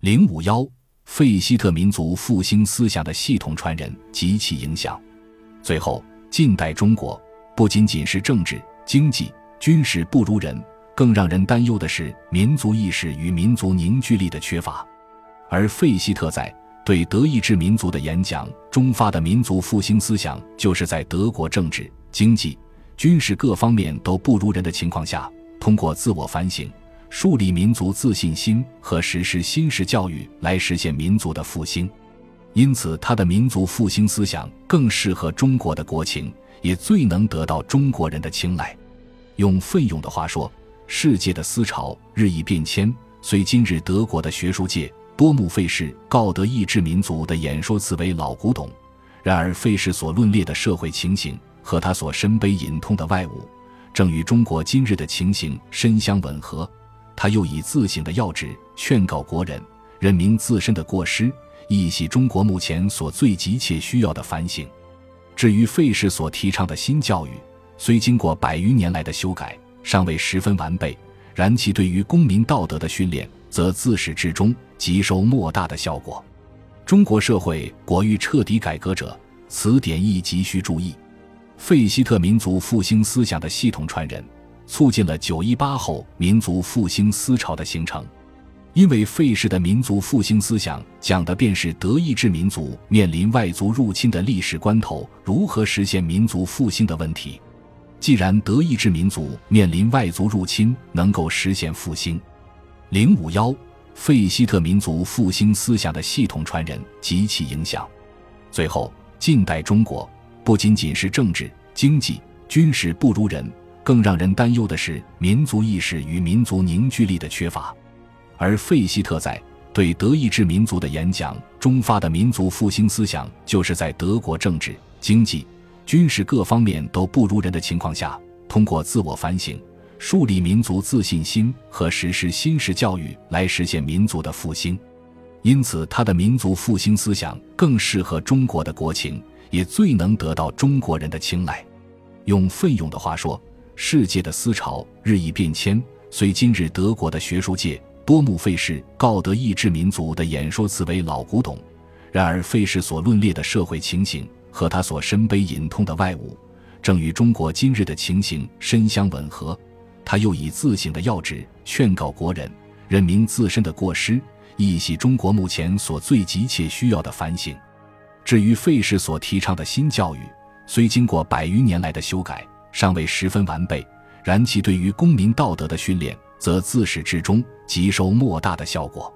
零五幺，费希特民族复兴思想的系统传人及其影响。最后，近代中国不仅仅是政治、经济、军事不如人，更让人担忧的是民族意识与民族凝聚力的缺乏。而费希特在对德意志民族的演讲中发的民族复兴思想，就是在德国政治、经济、军事各方面都不如人的情况下，通过自我反省。树立民族自信心和实施新式教育来实现民族的复兴，因此他的民族复兴思想更适合中国的国情，也最能得到中国人的青睐。用奋勇的话说，世界的思潮日益变迁，虽今日德国的学术界多目费氏告德意志民族的演说词为老古董，然而费氏所论列的社会情形和他所深悲隐痛的外物，正与中国今日的情形深相吻合。他又以自省的要旨劝告国人，认明自身的过失，亦系中国目前所最急切需要的反省。至于费氏所提倡的新教育，虽经过百余年来的修改，尚未十分完备，然其对于公民道德的训练，则自始至终极收莫大的效果。中国社会果欲彻底改革者，此点亦急需注意。费希特民族复兴思想的系统传人。促进了九一八后民族复兴思潮的形成，因为费氏的民族复兴思想讲的便是德意志民族面临外族入侵的历史关头如何实现民族复兴的问题。既然德意志民族面临外族入侵能够实现复兴，零五幺费希特民族复兴思想的系统传人及其影响。最后，近代中国不仅仅是政治、经济、军事不如人。更让人担忧的是民族意识与民族凝聚力的缺乏，而费希特在对德意志民族的演讲中发的民族复兴思想，就是在德国政治、经济、军事各方面都不如人的情况下，通过自我反省，树立民族自信心和实施新式教育来实现民族的复兴。因此，他的民族复兴思想更适合中国的国情，也最能得到中国人的青睐。用奋勇的话说。世界的思潮日益变迁，虽今日德国的学术界多目费氏告德意志民族的演说词为老古董，然而费氏所论列的社会情形和他所深悲隐痛的外物，正与中国今日的情形深相吻合。他又以自省的要旨劝告国人，认明自身的过失，亦系中国目前所最急切需要的反省。至于费氏所提倡的新教育，虽经过百余年来的修改。尚未十分完备，然其对于公民道德的训练，则自始至终即收莫大的效果。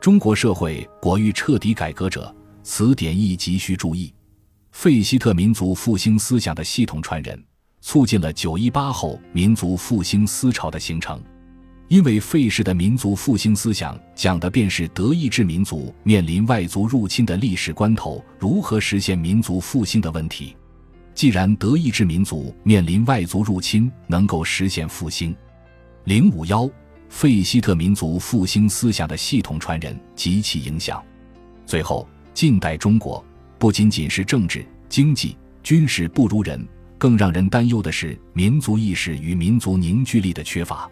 中国社会果欲彻底改革者，此点亦急需注意。费希特民族复兴思想的系统传人，促进了九一八后民族复兴思潮的形成。因为费氏的民族复兴思想讲的便是德意志民族面临外族入侵的历史关头如何实现民族复兴的问题。既然德意志民族面临外族入侵能够实现复兴，零五幺费希特民族复兴思想的系统传人及其影响。最后，近代中国不仅仅是政治、经济、军事不如人，更让人担忧的是民族意识与民族凝聚力的缺乏。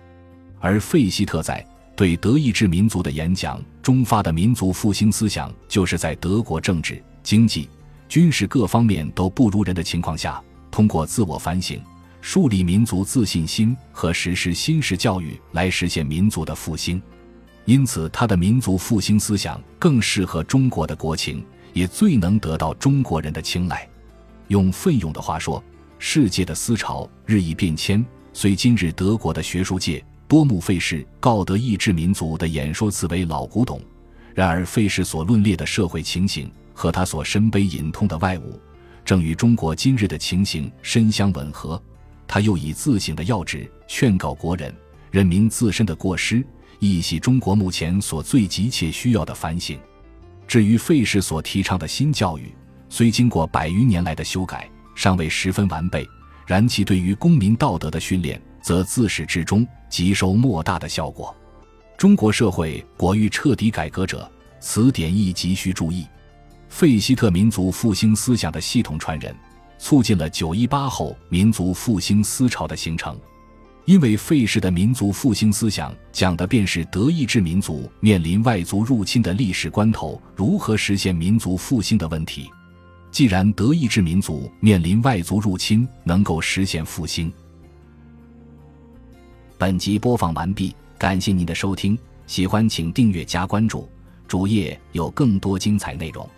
而费希特在对德意志民族的演讲中发的民族复兴思想，就是在德国政治、经济。军事各方面都不如人的情况下，通过自我反省，树立民族自信心和实施新式教育来实现民族的复兴。因此，他的民族复兴思想更适合中国的国情，也最能得到中国人的青睐。用奋勇的话说，世界的思潮日益变迁，虽今日德国的学术界多目费氏告德意志民族的演说词为老古董，然而费氏所论列的社会情形。和他所深悲隐痛的外物，正与中国今日的情形深相吻合。他又以自省的要旨劝告国人，认明自身的过失，亦系中国目前所最急切需要的反省。至于费氏所提倡的新教育，虽经过百余年来的修改，尚未十分完备，然其对于公民道德的训练，则自始至终即收莫大的效果。中国社会果欲彻底改革者，此点亦急需注意。费希特民族复兴思想的系统传人，促进了九一八后民族复兴思潮的形成。因为费氏的民族复兴思想讲的便是德意志民族面临外族入侵的历史关头如何实现民族复兴的问题。既然德意志民族面临外族入侵能够实现复兴，本集播放完毕，感谢您的收听，喜欢请订阅加关注，主页有更多精彩内容。